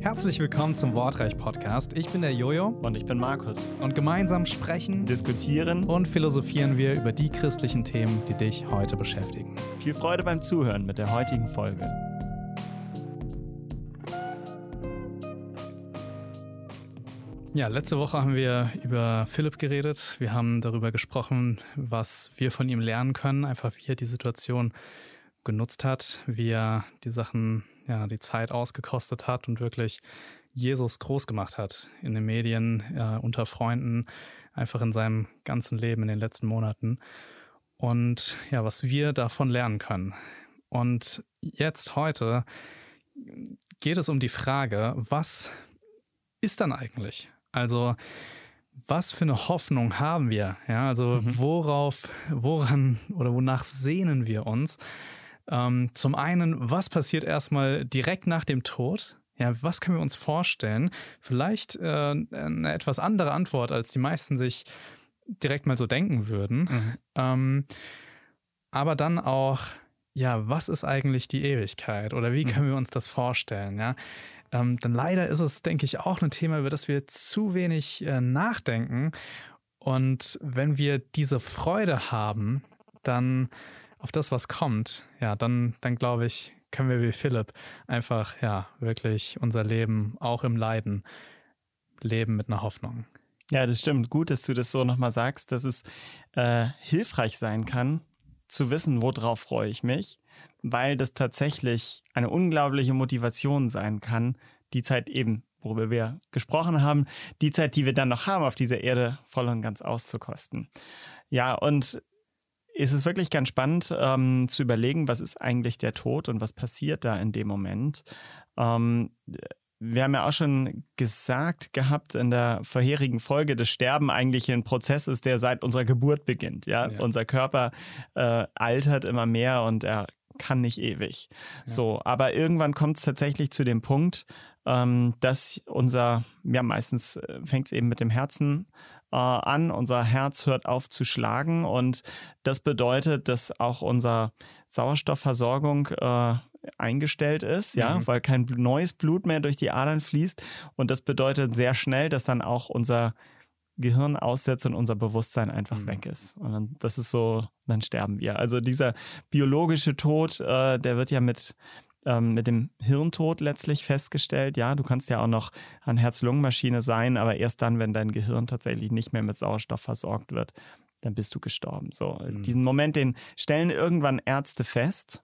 Herzlich willkommen zum Wortreich Podcast. Ich bin der Jojo Und ich bin Markus. und gemeinsam sprechen Diskutieren. und philosophieren wir über die christlichen Themen, die dich heute beschäftigen. Viel Freude beim Zuhören mit der heutigen Folge. Ja, letzte Woche haben wir über Philipp geredet. Wir haben darüber gesprochen, was wir von ihm lernen können, einfach wie er die Situation genutzt hat, wie er die Sachen, ja, die Zeit ausgekostet hat und wirklich Jesus groß gemacht hat in den Medien, äh, unter Freunden, einfach in seinem ganzen Leben in den letzten Monaten. Und ja, was wir davon lernen können. Und jetzt heute geht es um die Frage, was ist dann eigentlich? Also, was für eine Hoffnung haben wir? Ja, also Mhm. worauf, woran oder wonach sehnen wir uns? Ähm, zum einen, was passiert erstmal direkt nach dem Tod? Ja, was können wir uns vorstellen? Vielleicht äh, eine etwas andere Antwort, als die meisten sich direkt mal so denken würden. Ähm, aber dann auch, ja, was ist eigentlich die Ewigkeit oder wie können wir uns das vorstellen? Ja, ähm, dann leider ist es, denke ich, auch ein Thema, über das wir zu wenig äh, nachdenken. Und wenn wir diese Freude haben, dann auf das, was kommt, ja, dann, dann glaube ich, können wir wie Philipp einfach, ja, wirklich unser Leben auch im Leiden leben mit einer Hoffnung. Ja, das stimmt. Gut, dass du das so nochmal sagst, dass es äh, hilfreich sein kann, zu wissen, worauf freue ich mich, weil das tatsächlich eine unglaubliche Motivation sein kann, die Zeit eben, worüber wir gesprochen haben, die Zeit, die wir dann noch haben auf dieser Erde, voll und ganz auszukosten. Ja, und es ist wirklich ganz spannend ähm, zu überlegen, was ist eigentlich der Tod und was passiert da in dem Moment. Ähm, wir haben ja auch schon gesagt gehabt in der vorherigen Folge, dass Sterben eigentlich ein Prozess ist, der seit unserer Geburt beginnt. Ja, Ja. unser Körper äh, altert immer mehr und er kann nicht ewig. So, aber irgendwann kommt es tatsächlich zu dem Punkt, ähm, dass unser, ja, meistens fängt es eben mit dem Herzen äh, an, unser Herz hört auf zu schlagen und das bedeutet, dass auch unsere Sauerstoffversorgung äh, eingestellt ist, ja, Mhm. weil kein neues Blut mehr durch die Adern fließt und das bedeutet sehr schnell, dass dann auch unser Gehirn aussetzt und unser Bewusstsein einfach Mhm. weg ist. Und dann, das ist so, dann sterben wir. Also dieser biologische Tod, äh, der wird ja mit, ähm, mit dem Hirntod letztlich festgestellt. Ja, du kannst ja auch noch an Herz-Lungen-Maschine sein, aber erst dann, wenn dein Gehirn tatsächlich nicht mehr mit Sauerstoff versorgt wird, dann bist du gestorben. So, Mhm. diesen Moment, den stellen irgendwann Ärzte fest.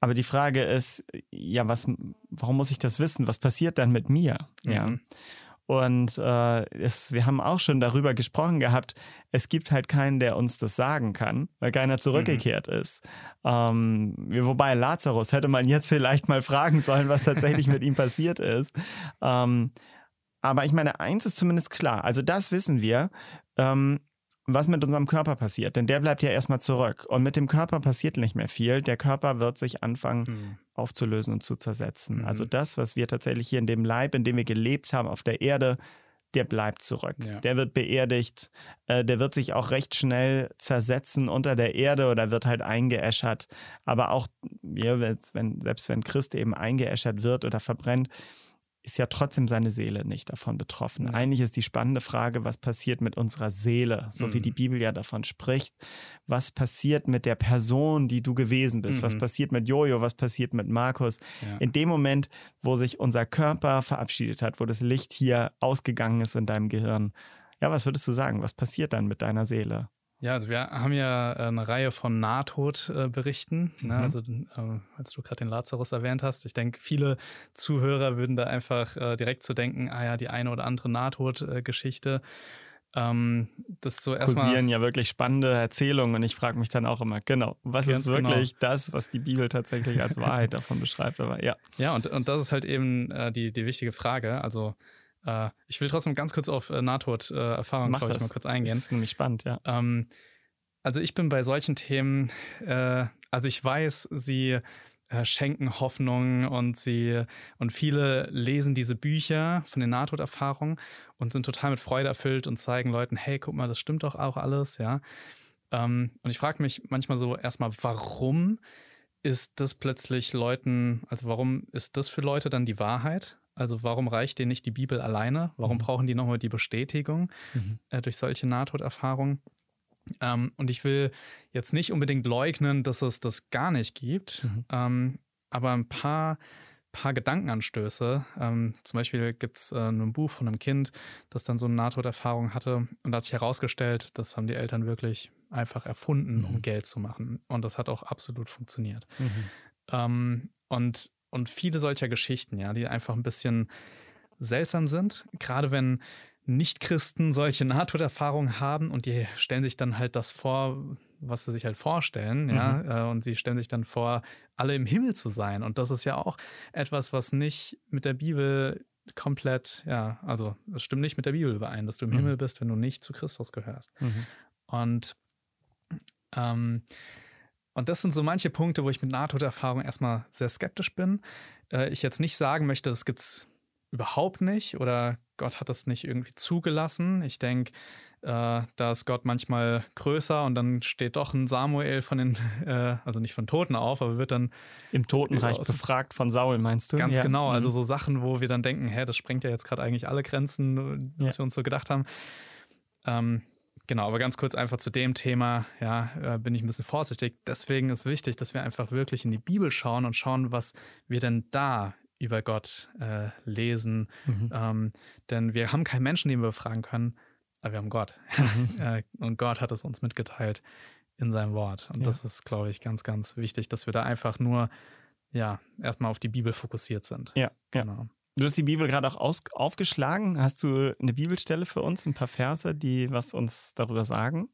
Aber die Frage ist, ja, was, warum muss ich das wissen? Was passiert dann mit mir? Ja. Mhm. Und äh, es, wir haben auch schon darüber gesprochen gehabt, es gibt halt keinen, der uns das sagen kann, weil keiner zurückgekehrt ist. Ähm, wobei Lazarus hätte man jetzt vielleicht mal fragen sollen, was tatsächlich mit ihm passiert ist. Ähm, aber ich meine, eins ist zumindest klar, also das wissen wir, ähm, was mit unserem Körper passiert, denn der bleibt ja erstmal zurück. Und mit dem Körper passiert nicht mehr viel. Der Körper wird sich anfangen, Mhm. aufzulösen und zu zersetzen. Mhm. Also das, was wir tatsächlich hier in dem Leib, in dem wir gelebt haben auf der Erde, der bleibt zurück. Ja. Der wird beerdigt, äh, der wird sich auch recht schnell zersetzen unter der Erde oder wird halt eingeäschert. Aber auch, ja, wenn, selbst wenn Christ eben eingeäschert wird oder verbrennt, ist ja trotzdem seine Seele nicht davon betroffen. Ja. Eigentlich ist die spannende Frage, was passiert mit unserer Seele, so wie Mhm. die Bibel ja davon spricht. Was passiert mit der Person, die du gewesen bist? Was Mhm. passiert mit Jojo? Was passiert mit Markus? Ja. In dem Moment, wo sich unser Körper verabschiedet hat, wo das Licht hier ausgegangen ist in deinem Gehirn, ja, was würdest du sagen? Was passiert dann mit deiner Seele? Ja, also wir haben ja äh, eine Reihe von Nahtodberichten. Ne? Mhm. Also äh, als du gerade den Lazarus erwähnt hast, ich denke, viele Zuhörer würden da einfach äh, direkt zu denken, ah ja, die eine oder andere Nahtodgeschichte. Ähm, das so erstmal. Kursieren ja wirklich spannende Erzählungen und ich frage mich dann auch immer, genau, was ist wirklich das, was die Bibel tatsächlich als Wahrheit davon beschreibt? Aber ja. Ja, und, und das ist halt eben äh, die, die wichtige Frage. Also äh, ich will trotzdem ganz kurz auf äh, Nahtoderfahrungen, Mach glaube ich, mal kurz eingehen. Das ist nämlich spannend, ja. Ähm, also ich bin bei solchen Themen, äh, also ich weiß, sie äh, schenken Hoffnung und sie und viele lesen diese Bücher von den Nahtoderfahrungen und sind total mit Freude erfüllt und zeigen Leuten, hey, guck mal, das stimmt doch auch alles, ja. Ähm, und ich frage mich manchmal so erstmal, warum ist das plötzlich Leuten, also warum ist das für Leute dann die Wahrheit? Also warum reicht denen nicht die Bibel alleine? Warum mhm. brauchen die nochmal die Bestätigung mhm. äh, durch solche Nahtoderfahrungen? Ähm, und ich will jetzt nicht unbedingt leugnen, dass es das gar nicht gibt, mhm. ähm, aber ein paar, paar Gedankenanstöße. Ähm, zum Beispiel gibt es äh, ein Buch von einem Kind, das dann so eine Nahtoderfahrung hatte und da hat sich herausgestellt, das haben die Eltern wirklich einfach erfunden, um mhm. Geld zu machen. Und das hat auch absolut funktioniert. Mhm. Ähm, und, und viele solcher Geschichten, ja, die einfach ein bisschen seltsam sind, gerade wenn Nichtchristen solche Nahtoderfahrungen haben und die stellen sich dann halt das vor, was sie sich halt vorstellen, mhm. ja, äh, und sie stellen sich dann vor, alle im Himmel zu sein. Und das ist ja auch etwas, was nicht mit der Bibel komplett, ja, also es stimmt nicht mit der Bibel überein, dass du im mhm. Himmel bist, wenn du nicht zu Christus gehörst. Mhm. Und ähm, und das sind so manche Punkte, wo ich mit Nahtoderfahrung erstmal sehr skeptisch bin. Äh, ich jetzt nicht sagen möchte, das gibt es überhaupt nicht oder Gott hat das nicht irgendwie zugelassen. Ich denke, äh, da ist Gott manchmal größer und dann steht doch ein Samuel von den, äh, also nicht von Toten auf, aber wird dann im Totenreich befragt von Saul, meinst du? Ganz ja. genau. Also mhm. so Sachen, wo wir dann denken, hä, das sprengt ja jetzt gerade eigentlich alle Grenzen, was ja. wir uns so gedacht haben. Ähm, Genau, aber ganz kurz einfach zu dem Thema, ja, äh, bin ich ein bisschen vorsichtig. Deswegen ist wichtig, dass wir einfach wirklich in die Bibel schauen und schauen, was wir denn da über Gott äh, lesen. Mhm. Ähm, denn wir haben keinen Menschen, den wir befragen können, aber wir haben Gott. Mhm. Äh, und Gott hat es uns mitgeteilt in seinem Wort. Und ja. das ist, glaube ich, ganz, ganz wichtig, dass wir da einfach nur, ja, erstmal auf die Bibel fokussiert sind. Ja, genau. Du hast die Bibel gerade auch aus, aufgeschlagen. Hast du eine Bibelstelle für uns, ein paar Verse, die was uns darüber sagen?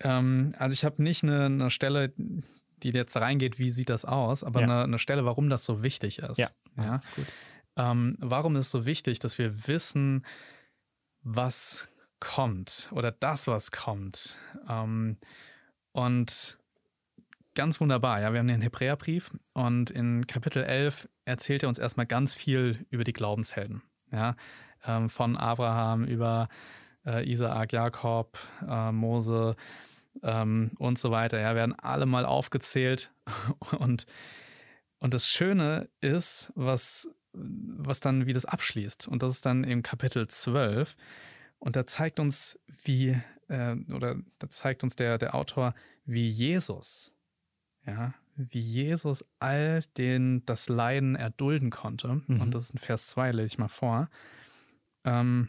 Ähm, also ich habe nicht eine, eine, Stelle, die jetzt reingeht, wie sieht das aus, aber ja. eine, eine, Stelle, warum das so wichtig ist. Ja, ja. ist gut. Ähm, warum ist es so wichtig, dass wir wissen, was kommt oder das, was kommt? Ähm, und ganz wunderbar. Ja, wir haben den Hebräerbrief und in Kapitel 11 erzählt er uns erstmal ganz viel über die Glaubenshelden. Ja, ähm, von Abraham über äh, Isaak, Jakob, äh, Mose ähm, und so weiter. Ja, werden alle mal aufgezählt und und das Schöne ist, was, was dann, wie das abschließt. Und das ist dann im Kapitel 12. Und da zeigt uns, wie, äh, oder da zeigt uns der, der Autor, wie Jesus ja, wie Jesus all den das Leiden erdulden konnte. Mhm. Und das ist in Vers 2, lese ich mal vor. Ähm,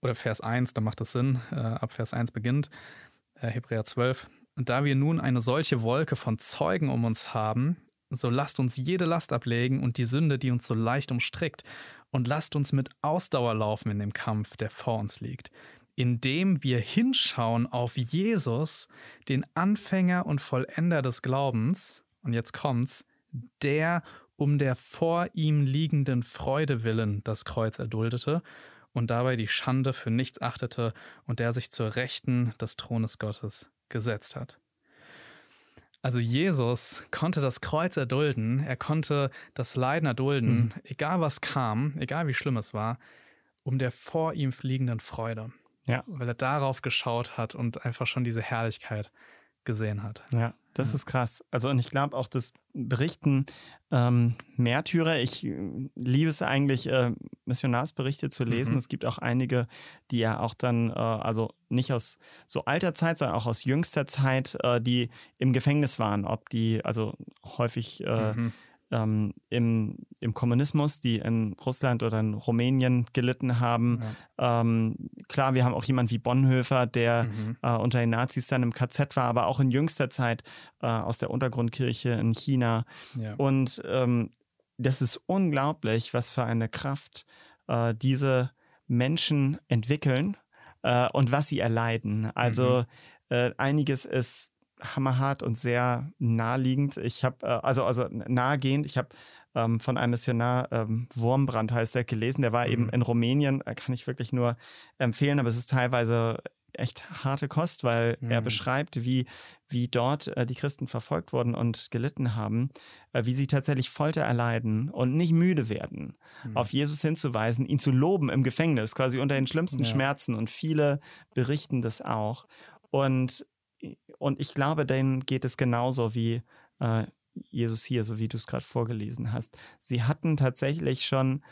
oder Vers 1, da macht das Sinn, äh, ab Vers 1 beginnt, äh, Hebräer 12. Und da wir nun eine solche Wolke von Zeugen um uns haben, so lasst uns jede Last ablegen und die Sünde, die uns so leicht umstrickt, und lasst uns mit Ausdauer laufen in dem Kampf, der vor uns liegt indem wir hinschauen auf Jesus, den Anfänger und Vollender des Glaubens, und jetzt kommt's, der um der vor ihm liegenden Freude willen das Kreuz erduldete und dabei die Schande für nichts achtete und der sich zur Rechten des Thrones Gottes gesetzt hat. Also Jesus konnte das Kreuz erdulden, er konnte das Leiden erdulden, mhm. egal was kam, egal wie schlimm es war, um der vor ihm liegenden Freude. Ja. Weil er darauf geschaut hat und einfach schon diese Herrlichkeit gesehen hat. Ja, das ja. ist krass. Also und ich glaube auch das Berichten ähm, Märtyrer, ich äh, liebe es eigentlich, äh, Missionarsberichte zu lesen. Mhm. Es gibt auch einige, die ja auch dann, äh, also nicht aus so alter Zeit, sondern auch aus jüngster Zeit, äh, die im Gefängnis waren, ob die, also häufig äh, mhm ähm, im, im Kommunismus, die in Russland oder in Rumänien gelitten haben. Ja. Ähm, klar, wir haben auch jemanden wie Bonhoeffer, der mhm. äh, unter den Nazis dann im KZ war, aber auch in jüngster Zeit äh, aus der Untergrundkirche in China. Ja. Und ähm, das ist unglaublich, was für eine Kraft äh, diese Menschen entwickeln äh, und was sie erleiden. Also mhm. äh, einiges ist hammerhart und sehr naheliegend. Ich habe, äh, also, also nahegehend, ich habe ähm, von einem Missionar, ähm, Wurmbrand heißt der, gelesen, der war mhm. eben in Rumänien, äh, kann ich wirklich nur empfehlen, aber es ist teilweise echt harte Kost, weil mhm. er beschreibt, wie, wie dort äh, die Christen verfolgt wurden und gelitten haben, äh, wie sie tatsächlich Folter erleiden und nicht müde werden, mhm. auf Jesus hinzuweisen, ihn zu loben im Gefängnis, quasi unter den schlimmsten ja. Schmerzen und viele berichten das auch. Und und ich glaube, denen geht es genauso wie äh, Jesus hier, so wie du es gerade vorgelesen hast. Sie hatten tatsächlich schon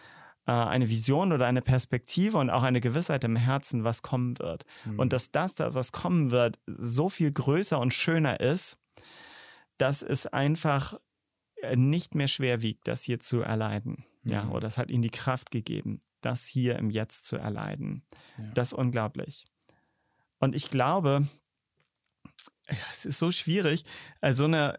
äh, eine Vision oder eine Perspektive und auch eine Gewissheit im Herzen, was kommen wird. Mhm. Und dass das, was kommen wird, so viel größer und schöner ist, dass es einfach äh, nicht mehr schwer wiegt, das hier zu erleiden. Mhm. Ja, oder es hat ihnen die Kraft gegeben, das hier im Jetzt zu erleiden. Ja. Das ist unglaublich. Und ich glaube, es ist so schwierig, äh, so, eine,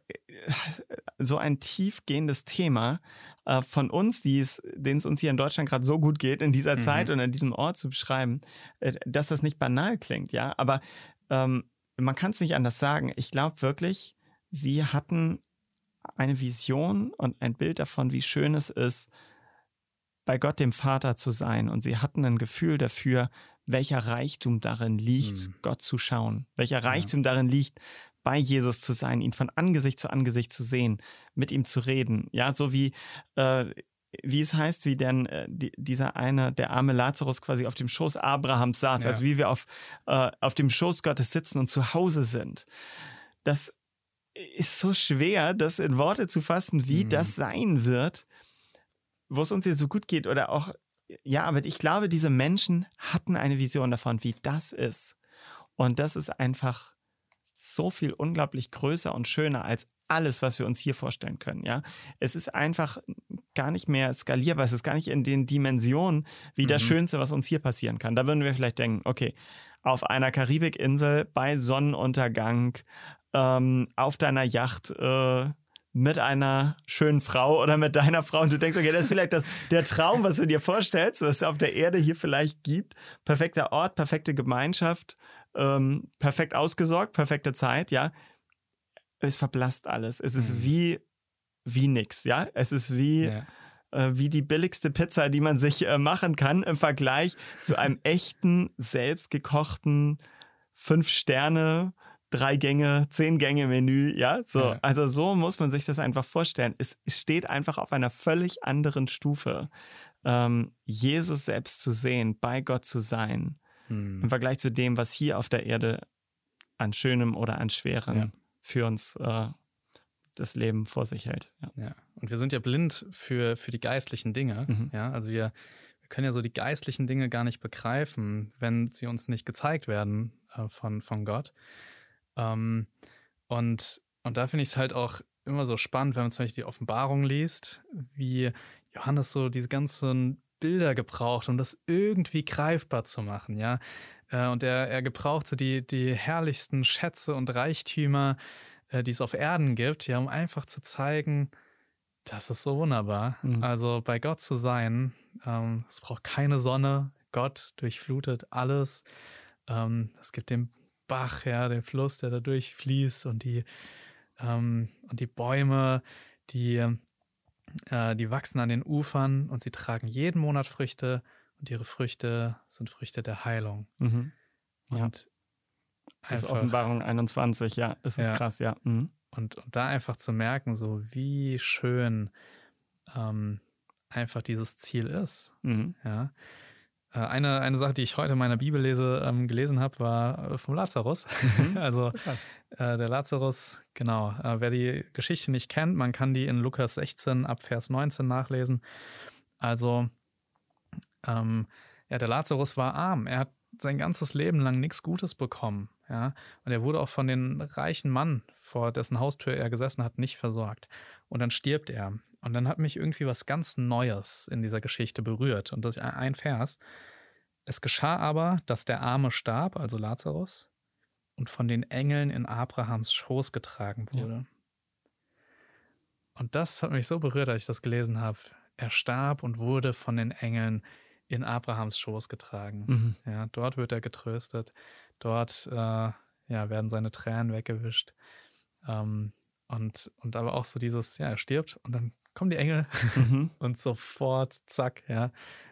so ein tiefgehendes Thema äh, von uns, denen es uns hier in Deutschland gerade so gut geht, in dieser mhm. Zeit und an diesem Ort zu beschreiben, äh, dass das nicht banal klingt, ja. Aber ähm, man kann es nicht anders sagen. Ich glaube wirklich, sie hatten eine Vision und ein Bild davon, wie schön es ist, bei Gott dem Vater zu sein. Und sie hatten ein Gefühl dafür, welcher Reichtum darin liegt, mhm. Gott zu schauen, welcher Reichtum ja. darin liegt, bei Jesus zu sein, ihn von Angesicht zu Angesicht zu sehen, mit ihm zu reden. Ja, so wie, äh, wie es heißt, wie denn äh, die, dieser eine, der arme Lazarus quasi auf dem Schoß Abrahams saß, ja. also wie wir auf, äh, auf dem Schoß Gottes sitzen und zu Hause sind. Das ist so schwer, das in Worte zu fassen, wie mhm. das sein wird, wo es uns jetzt so gut geht oder auch ja, aber ich glaube, diese Menschen hatten eine Vision davon, wie das ist. Und das ist einfach so viel unglaublich größer und schöner als alles, was wir uns hier vorstellen können. Ja, es ist einfach gar nicht mehr skalierbar. Es ist gar nicht in den Dimensionen wie mhm. das Schönste, was uns hier passieren kann. Da würden wir vielleicht denken, okay, auf einer Karibikinsel bei Sonnenuntergang ähm, auf deiner Yacht äh, mit einer schönen Frau oder mit deiner Frau und du denkst, okay, das ist vielleicht das, der Traum, was du dir vorstellst, was es auf der Erde hier vielleicht gibt. Perfekter Ort, perfekte Gemeinschaft, ähm, perfekt ausgesorgt, perfekte Zeit, ja. Es verblasst alles. Es ist mhm. wie, wie nix, ja. Es ist wie, ja. äh, wie die billigste Pizza, die man sich äh, machen kann im Vergleich zu einem echten, selbstgekochten fünf Sterne drei Gänge, zehn Gänge Menü, ja, so. Ja. Also so muss man sich das einfach vorstellen. Es steht einfach auf einer völlig anderen Stufe, ähm, Jesus selbst zu sehen, bei Gott zu sein, hm. im Vergleich zu dem, was hier auf der Erde an Schönem oder an Schwerem ja. für uns äh, das Leben vor sich hält. Ja. ja. Und wir sind ja blind für, für die geistlichen Dinge. Mhm. Ja, also wir, wir können ja so die geistlichen Dinge gar nicht begreifen, wenn sie uns nicht gezeigt werden äh, von, von Gott. Ähm, und, und da finde ich es halt auch immer so spannend, wenn man zum Beispiel die Offenbarung liest, wie Johannes so diese ganzen Bilder gebraucht, um das irgendwie greifbar zu machen, ja. Äh, und er, er gebrauchte die, die herrlichsten Schätze und Reichtümer, äh, die es auf Erden gibt, ja, um einfach zu zeigen, das ist so wunderbar. Mhm. Also bei Gott zu sein, ähm, es braucht keine Sonne, Gott durchflutet alles. Ähm, es gibt den Bach, ja, den Fluss, der da durchfließt und die, ähm, und die Bäume, die, äh, die wachsen an den Ufern und sie tragen jeden Monat Früchte und ihre Früchte sind Früchte der Heilung. Mhm. Ja. Und das ist Offenbarung 21, ja, das ist ja. krass, ja. Mhm. Und, und da einfach zu merken, so wie schön ähm, einfach dieses Ziel ist. Mhm. Ja. Äh, eine, eine Sache, die ich heute in meiner Bibel lese, ähm, gelesen habe, war äh, vom Lazarus. Mhm. also äh, der Lazarus, genau. Äh, wer die Geschichte nicht kennt, man kann die in Lukas 16 ab Vers 19 nachlesen. Also, ähm, ja, der Lazarus war arm. Er hat sein ganzes Leben lang nichts Gutes bekommen. Ja, und er wurde auch von den reichen Mann, vor dessen Haustür er gesessen hat, nicht versorgt. Und dann stirbt er. Und dann hat mich irgendwie was ganz Neues in dieser Geschichte berührt. Und das ist ein Vers. Es geschah aber, dass der Arme starb, also Lazarus, und von den Engeln in Abrahams Schoß getragen wurde. Ja. Und das hat mich so berührt, als ich das gelesen habe. Er starb und wurde von den Engeln in Abrahams Schoß getragen. Mhm. Ja, dort wird er getröstet. Dort äh, ja, werden seine Tränen weggewischt. Ähm, und, und aber auch so dieses, ja, er stirbt und dann kommen die Engel mhm. und sofort, zack, ja,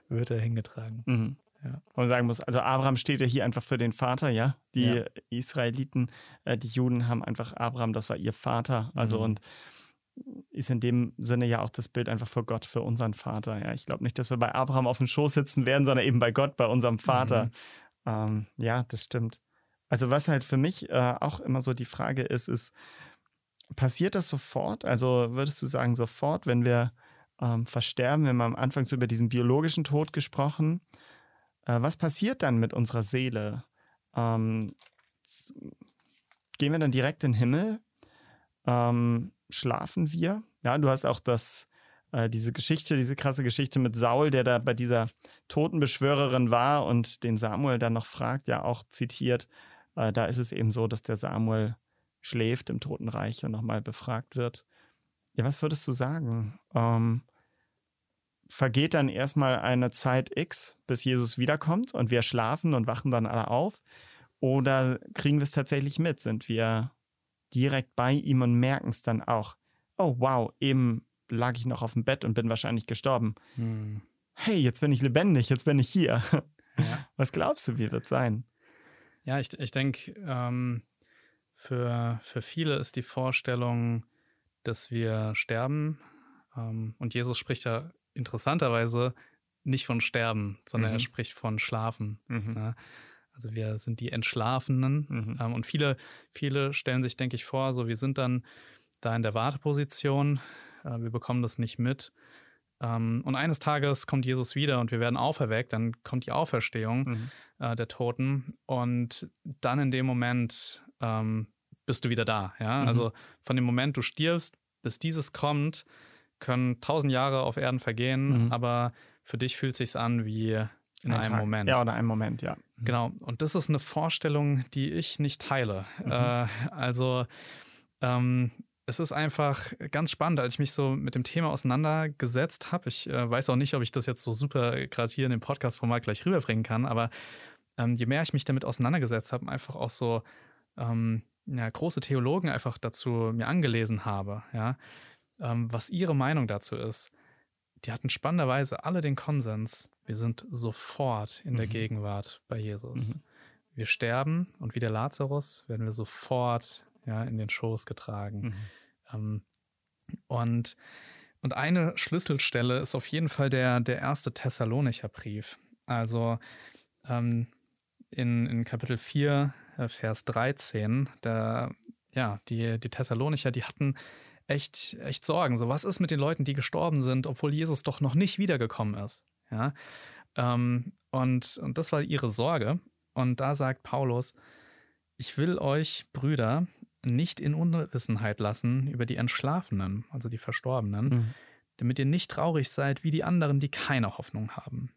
wird er hingetragen. Mhm. Ja. Wo man sagen muss, also Abraham steht ja hier einfach für den Vater, ja. Die ja. Israeliten, äh, die Juden haben einfach Abraham, das war ihr Vater. Also mhm. und ist in dem Sinne ja auch das Bild einfach für Gott, für unseren Vater. Ja, ich glaube nicht, dass wir bei Abraham auf dem Schoß sitzen werden, sondern eben bei Gott, bei unserem Vater. Mhm. Ähm, ja, das stimmt. Also was halt für mich äh, auch immer so die Frage ist, ist, passiert das sofort? Also würdest du sagen, sofort, wenn wir ähm, versterben? Wir haben am Anfang so über diesen biologischen Tod gesprochen. Äh, was passiert dann mit unserer Seele? Ähm, gehen wir dann direkt in den Himmel? Ähm, schlafen wir? Ja, du hast auch das, äh, diese Geschichte, diese krasse Geschichte mit Saul, der da bei dieser Totenbeschwörerin war und den Samuel dann noch fragt, ja auch zitiert. Äh, da ist es eben so, dass der Samuel schläft im Totenreich und nochmal befragt wird. Ja, was würdest du sagen? Ähm, vergeht dann erstmal eine Zeit X, bis Jesus wiederkommt und wir schlafen und wachen dann alle auf? Oder kriegen wir es tatsächlich mit? Sind wir direkt bei ihm und merken es dann auch? Oh, wow, eben lag ich noch auf dem Bett und bin wahrscheinlich gestorben. Hm. Hey, jetzt bin ich lebendig, jetzt bin ich hier. Ja. Was glaubst du, wie wird es sein? Ja, ich, ich denke, ähm, für, für viele ist die Vorstellung, dass wir sterben. Ähm, und Jesus spricht ja interessanterweise nicht von Sterben, sondern mhm. er spricht von Schlafen. Mhm. Ne? Also wir sind die Entschlafenen. Mhm. Ähm, und viele, viele stellen sich, denke ich, vor, so wir sind dann da in der Warteposition, äh, wir bekommen das nicht mit. Ähm, und eines Tages kommt Jesus wieder und wir werden auferweckt, dann kommt die Auferstehung mhm. äh, der Toten. Und dann in dem Moment ähm, bist du wieder da. Ja? Mhm. Also von dem Moment, du stirbst, bis dieses kommt, können tausend Jahre auf Erden vergehen, mhm. aber für dich fühlt es sich an wie in Ein einem Tag. Moment. Ja, oder einem Moment, ja. Mhm. Genau. Und das ist eine Vorstellung, die ich nicht teile. Mhm. Äh, also ähm, es ist einfach ganz spannend, als ich mich so mit dem Thema auseinandergesetzt habe. Ich äh, weiß auch nicht, ob ich das jetzt so super gerade hier in dem Podcast-Format gleich rüberbringen kann, aber ähm, je mehr ich mich damit auseinandergesetzt habe, einfach auch so ähm, ja, große Theologen einfach dazu mir angelesen habe, ja, ähm, was ihre Meinung dazu ist. Die hatten spannenderweise alle den Konsens, wir sind sofort in mhm. der Gegenwart bei Jesus. Mhm. Wir sterben und wie der Lazarus werden wir sofort ja, in den Schoß getragen. Mhm. Ähm, und, und eine Schlüsselstelle ist auf jeden Fall der, der erste Thessalonicher Brief. Also ähm, in, in Kapitel 4, äh, Vers 13, da, ja, die, die Thessalonicher, die hatten echt, echt Sorgen. So, was ist mit den Leuten, die gestorben sind, obwohl Jesus doch noch nicht wiedergekommen ist? Ja. Ähm, und, und das war ihre Sorge. Und da sagt Paulus, ich will euch, Brüder, nicht in Unwissenheit lassen über die Entschlafenen, also die Verstorbenen, mhm. damit ihr nicht traurig seid wie die anderen, die keine Hoffnung haben.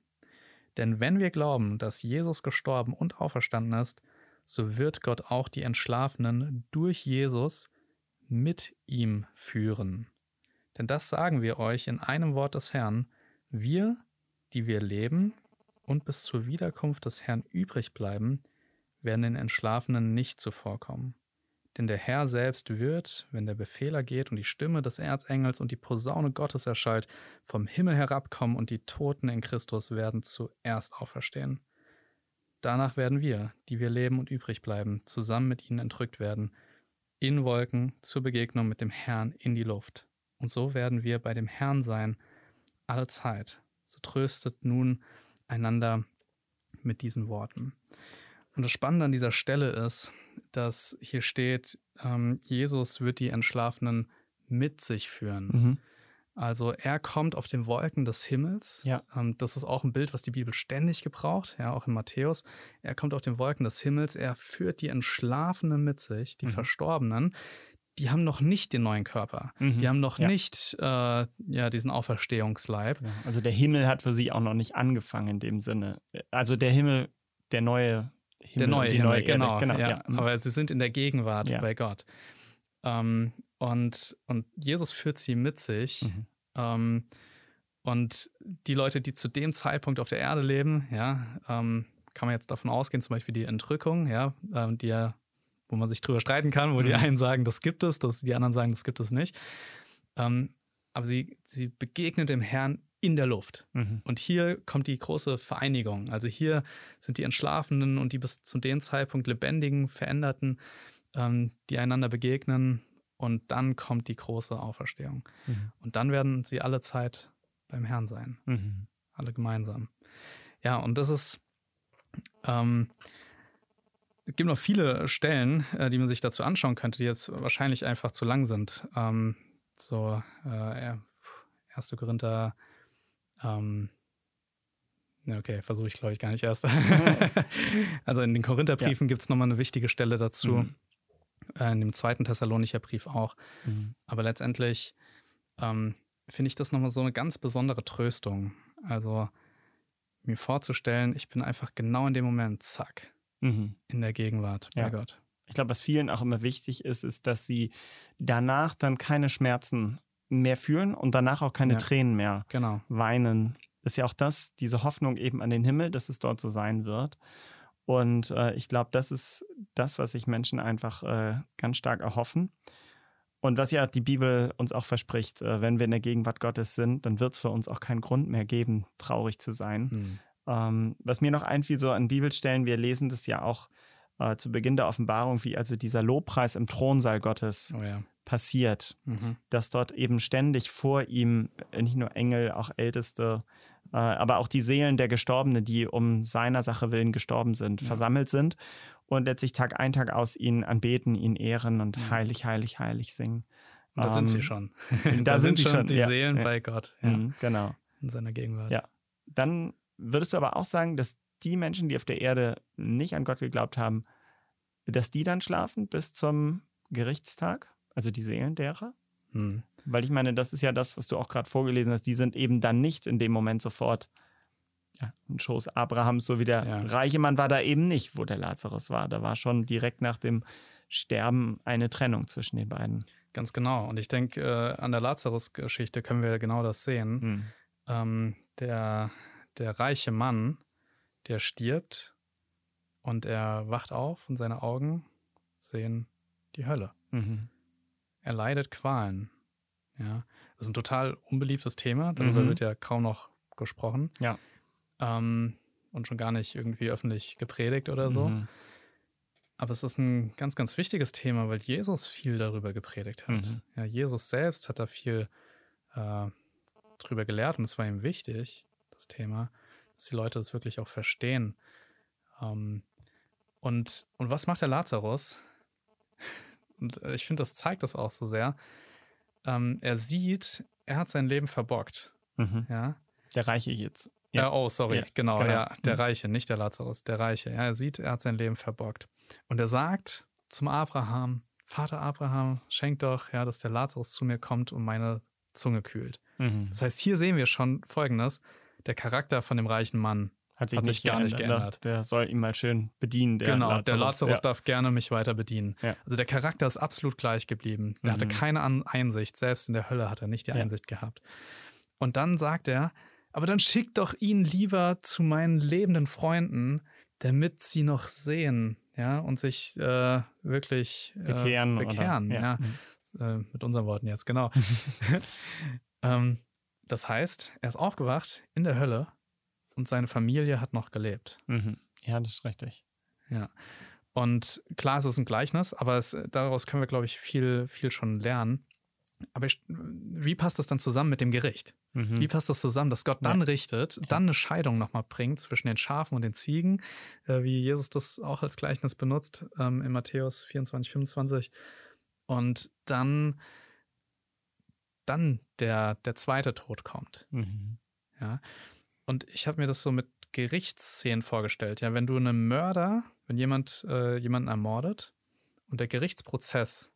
Denn wenn wir glauben, dass Jesus gestorben und auferstanden ist, so wird Gott auch die Entschlafenen durch Jesus mit ihm führen. Denn das sagen wir euch in einem Wort des Herrn, wir, die wir leben und bis zur Wiederkunft des Herrn übrig bleiben, werden den Entschlafenen nicht zuvorkommen. Denn der Herr selbst wird, wenn der Befehler geht und die Stimme des Erzengels und die Posaune Gottes erschallt, vom Himmel herabkommen und die Toten in Christus werden zuerst auferstehen. Danach werden wir, die wir leben und übrig bleiben, zusammen mit ihnen entrückt werden, in Wolken zur Begegnung mit dem Herrn in die Luft. Und so werden wir bei dem Herrn sein, alle Zeit. So tröstet nun einander mit diesen Worten. Und das Spannende an dieser Stelle ist, dass hier steht, ähm, Jesus wird die Entschlafenen mit sich führen. Mhm. Also er kommt auf den Wolken des Himmels. Ja. Ähm, das ist auch ein Bild, was die Bibel ständig gebraucht, ja, auch in Matthäus. Er kommt auf den Wolken des Himmels, er führt die Entschlafenen mit sich, die mhm. Verstorbenen. Die haben noch nicht den neuen Körper. Mhm. Die haben noch ja. nicht äh, ja, diesen Auferstehungsleib. Ja. Also der Himmel hat für sie auch noch nicht angefangen in dem Sinne. Also der Himmel, der neue Himmel, der neue Himmel, neue genau. genau ja. Mhm. Aber sie sind in der Gegenwart bei Gott. Ähm, und, und Jesus führt sie mit sich. Mhm. Ähm, und die Leute, die zu dem Zeitpunkt auf der Erde leben, ja, ähm, kann man jetzt davon ausgehen, zum Beispiel die Entrückung, ja, ähm, die ja, wo man sich drüber streiten kann, wo mhm. die einen sagen, das gibt es, das, die anderen sagen, das gibt es nicht. Ähm, aber sie, sie begegnet dem Herrn in der Luft. Mhm. Und hier kommt die große Vereinigung. Also hier sind die Entschlafenen und die bis zu dem Zeitpunkt lebendigen, veränderten, ähm, die einander begegnen. Und dann kommt die große Auferstehung. Mhm. Und dann werden sie alle Zeit beim Herrn sein. Mhm. Alle gemeinsam. Ja, und das ist, ähm, es gibt noch viele Stellen, äh, die man sich dazu anschauen könnte, die jetzt wahrscheinlich einfach zu lang sind. Ähm, so, äh, 1. Korinther, ähm, okay, versuche ich glaube ich gar nicht erst. also in den Korintherbriefen ja. gibt es nochmal eine wichtige Stelle dazu. Mhm. Äh, in dem zweiten Thessalonicher Brief auch. Mhm. Aber letztendlich ähm, finde ich das nochmal so eine ganz besondere Tröstung. Also mir vorzustellen, ich bin einfach genau in dem Moment, zack, mhm. in der Gegenwart bei ja. Gott. Ich glaube, was vielen auch immer wichtig ist, ist, dass sie danach dann keine Schmerzen mehr fühlen und danach auch keine ja. Tränen mehr genau. weinen. Ist ja auch das, diese Hoffnung eben an den Himmel, dass es dort so sein wird. Und äh, ich glaube, das ist das, was sich Menschen einfach äh, ganz stark erhoffen. Und was ja die Bibel uns auch verspricht, äh, wenn wir in der Gegenwart Gottes sind, dann wird es für uns auch keinen Grund mehr geben, traurig zu sein. Mhm. Ähm, was mir noch einfiel, so an Bibelstellen, wir lesen das ja auch äh, zu Beginn der Offenbarung, wie also dieser Lobpreis im Thronsaal Gottes oh ja. passiert, mhm. dass dort eben ständig vor ihm äh, nicht nur Engel, auch Älteste, äh, aber auch die Seelen der Gestorbenen, die um seiner Sache willen gestorben sind, ja. versammelt sind und letztlich Tag ein, Tag aus ihn anbeten, ihn ehren und mhm. heilig, heilig, heilig singen. Und da um, sind sie ähm, schon. da, da, sind, sie schon, die ja, Seelen ja. bei Gott. Ja. Mhm, genau. In seiner Gegenwart. Ja. Dann würdest du aber auch sagen, dass die Menschen, die auf der Erde nicht an Gott geglaubt haben, dass die dann schlafen bis zum Gerichtstag? Also die Seelen derer? Mhm. Weil ich meine, das ist ja das, was du auch gerade vorgelesen hast. Die sind eben dann nicht in dem Moment sofort ja, ein Schoß Abrahams, so wie der ja. reiche Mann war da eben nicht, wo der Lazarus war. Da war schon direkt nach dem Sterben eine Trennung zwischen den beiden. Ganz genau. Und ich denke, äh, an der Lazarus-Geschichte können wir genau das sehen. Hm. Ähm, der, der reiche Mann, der stirbt und er wacht auf und seine Augen sehen die Hölle. Mhm. Er leidet Qualen. Ja, das ist ein total unbeliebtes Thema. Darüber mhm. wird ja kaum noch gesprochen. Ja ähm, und schon gar nicht irgendwie öffentlich gepredigt oder so. Mhm. Aber es ist ein ganz, ganz wichtiges Thema, weil Jesus viel darüber gepredigt hat. Mhm. Ja, Jesus selbst hat da viel äh, drüber gelehrt und es war ihm wichtig, das Thema, dass die Leute das wirklich auch verstehen. Ähm, und, und was macht der Lazarus? Und ich finde, das zeigt das auch so sehr. Ähm, er sieht, er hat sein Leben verbockt. Mhm. Ja. Der Reiche jetzt. Ja. Äh, oh, sorry, ja, genau, genau, ja, der mhm. Reiche, nicht der Lazarus, der Reiche. Ja, er sieht, er hat sein Leben verbockt. Und er sagt zum Abraham, Vater Abraham, schenk doch, ja, dass der Lazarus zu mir kommt und meine Zunge kühlt. Mhm. Das heißt, hier sehen wir schon Folgendes: Der Charakter von dem reichen Mann hat sich, hat sich gar nicht ne? geändert. Der soll ihn mal schön bedienen. Der genau, Lazarus. der Lazarus ja. darf gerne mich weiter bedienen. Ja. Also der Charakter ist absolut gleich geblieben. Der mhm. hatte keine Einsicht. Selbst in der Hölle hat er nicht die Einsicht gehabt. Und dann sagt er, aber dann schick doch ihn lieber zu meinen lebenden Freunden, damit sie noch sehen, ja, und sich äh, wirklich äh, bekehren. bekehren oder, ja. ja. Mhm. Äh, mit unseren Worten jetzt, genau. ähm, das heißt, er ist aufgewacht in der Hölle und seine Familie hat noch gelebt. Mhm. Ja, das ist richtig. Ja. Und klar, es ist ein Gleichnis, aber es, daraus können wir, glaube ich, viel, viel schon lernen. Aber ich, wie passt das dann zusammen mit dem Gericht? Mhm. Wie passt das zusammen, dass Gott dann ja. richtet, dann eine Scheidung nochmal bringt zwischen den Schafen und den Ziegen, äh, wie Jesus das auch als Gleichnis benutzt ähm, in Matthäus 24, 25. Und dann, dann der, der zweite Tod kommt. Mhm. Ja. Und ich habe mir das so mit Gerichtsszenen vorgestellt. Ja, wenn du einen Mörder, wenn jemand äh, jemanden ermordet und der Gerichtsprozess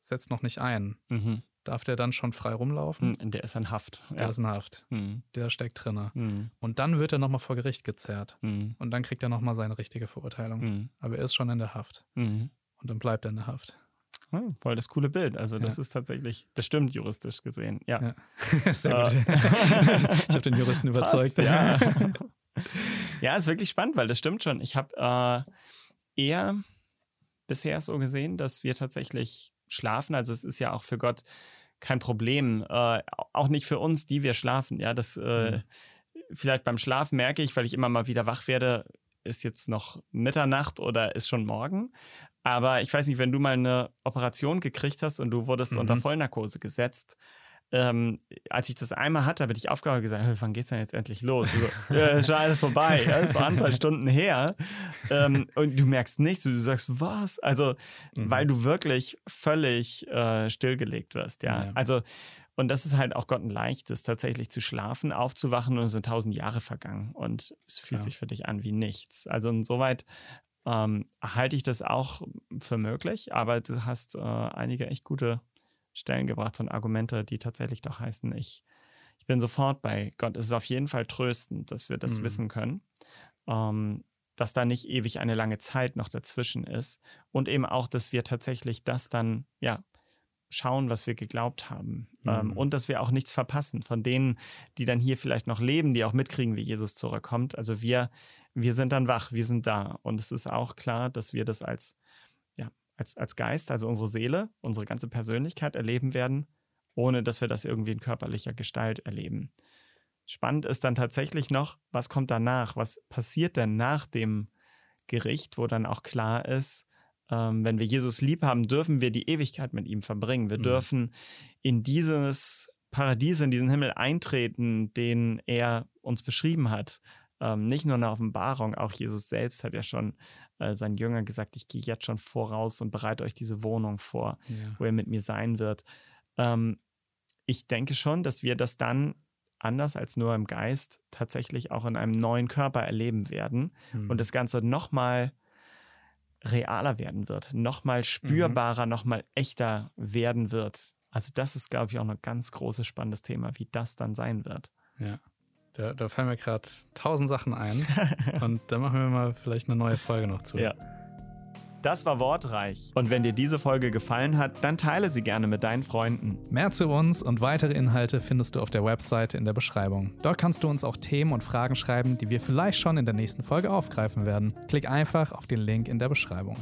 setzt noch nicht ein, mhm. Darf der dann schon frei rumlaufen? Hm, der ist in Haft. Der ja. ist in Haft. Mhm. Der steckt drin. Mhm. Und dann wird er nochmal vor Gericht gezerrt. Mhm. Und dann kriegt er nochmal seine richtige Verurteilung. Hm. Aber er ist schon in der Haft. Hm. Und dann bleibt er in der Haft. Oh, voll das coole Bild. Also, das ja. ist tatsächlich, das stimmt juristisch gesehen. Ja. ja. Sehr gut. ich habe den Juristen überzeugt. Passt, ja. ja, ist wirklich spannend, weil das stimmt schon. Ich habe äh, eher bisher so gesehen, dass wir tatsächlich schlafen. Also es ist ja auch für Gott kein Problem. Äh, auch nicht für uns, die wir schlafen. Ja, das äh, mhm. vielleicht beim Schlafen merke ich, weil ich immer mal wieder wach werde, ist jetzt noch Mitternacht oder ist schon morgen. Aber ich weiß nicht, wenn du mal eine Operation gekriegt hast und du wurdest mhm. unter Vollnarkose gesetzt, ähm, als ich das einmal hatte, habe ich aufgehört und gesagt, wann geht's denn jetzt endlich los? So, ja, ist schon alles vorbei. Ja, das war ein paar Stunden her. Ähm, und du merkst nichts. Du sagst, was? Also, mhm. weil du wirklich völlig äh, stillgelegt wirst. Ja? ja. Also, und das ist halt auch Gott ein leichtes, tatsächlich zu schlafen, aufzuwachen und es sind tausend Jahre vergangen und es fühlt ja. sich für dich an wie nichts. Also insoweit ähm, halte ich das auch für möglich, aber du hast äh, einige echt gute Stellen gebracht und Argumente, die tatsächlich doch heißen, ich, ich bin sofort bei Gott. Es ist auf jeden Fall tröstend, dass wir das mhm. wissen können. Ähm, dass da nicht ewig eine lange Zeit noch dazwischen ist und eben auch, dass wir tatsächlich das dann, ja, schauen, was wir geglaubt haben ähm, mhm. ähm, und dass wir auch nichts verpassen von denen, die dann hier vielleicht noch leben, die auch mitkriegen, wie Jesus zurückkommt. Also wir, wir sind dann wach, wir sind da und es ist auch klar, dass wir das als als, als Geist, also unsere Seele, unsere ganze Persönlichkeit erleben werden, ohne dass wir das irgendwie in körperlicher Gestalt erleben. Spannend ist dann tatsächlich noch, was kommt danach? Was passiert denn nach dem Gericht, wo dann auch klar ist, ähm, wenn wir Jesus lieb haben, dürfen wir die Ewigkeit mit ihm verbringen. Wir mhm. dürfen in dieses Paradies, in diesen Himmel eintreten, den er uns beschrieben hat. Ähm, nicht nur eine Offenbarung, auch Jesus selbst hat ja schon äh, seinen Jüngern gesagt, ich gehe jetzt schon voraus und bereite euch diese Wohnung vor, ja. wo er mit mir sein wird. Ähm, ich denke schon, dass wir das dann anders als nur im Geist tatsächlich auch in einem neuen Körper erleben werden mhm. und das Ganze nochmal realer werden wird, nochmal mhm. spürbarer, mhm. nochmal echter werden wird. Also das ist, glaube ich, auch ein ganz großes, spannendes Thema, wie das dann sein wird. Ja. Da, da fallen mir gerade tausend Sachen ein. und da machen wir mal vielleicht eine neue Folge noch zu. Ja. Das war Wortreich. Und wenn dir diese Folge gefallen hat, dann teile sie gerne mit deinen Freunden. Mehr zu uns und weitere Inhalte findest du auf der Webseite in der Beschreibung. Dort kannst du uns auch Themen und Fragen schreiben, die wir vielleicht schon in der nächsten Folge aufgreifen werden. Klick einfach auf den Link in der Beschreibung.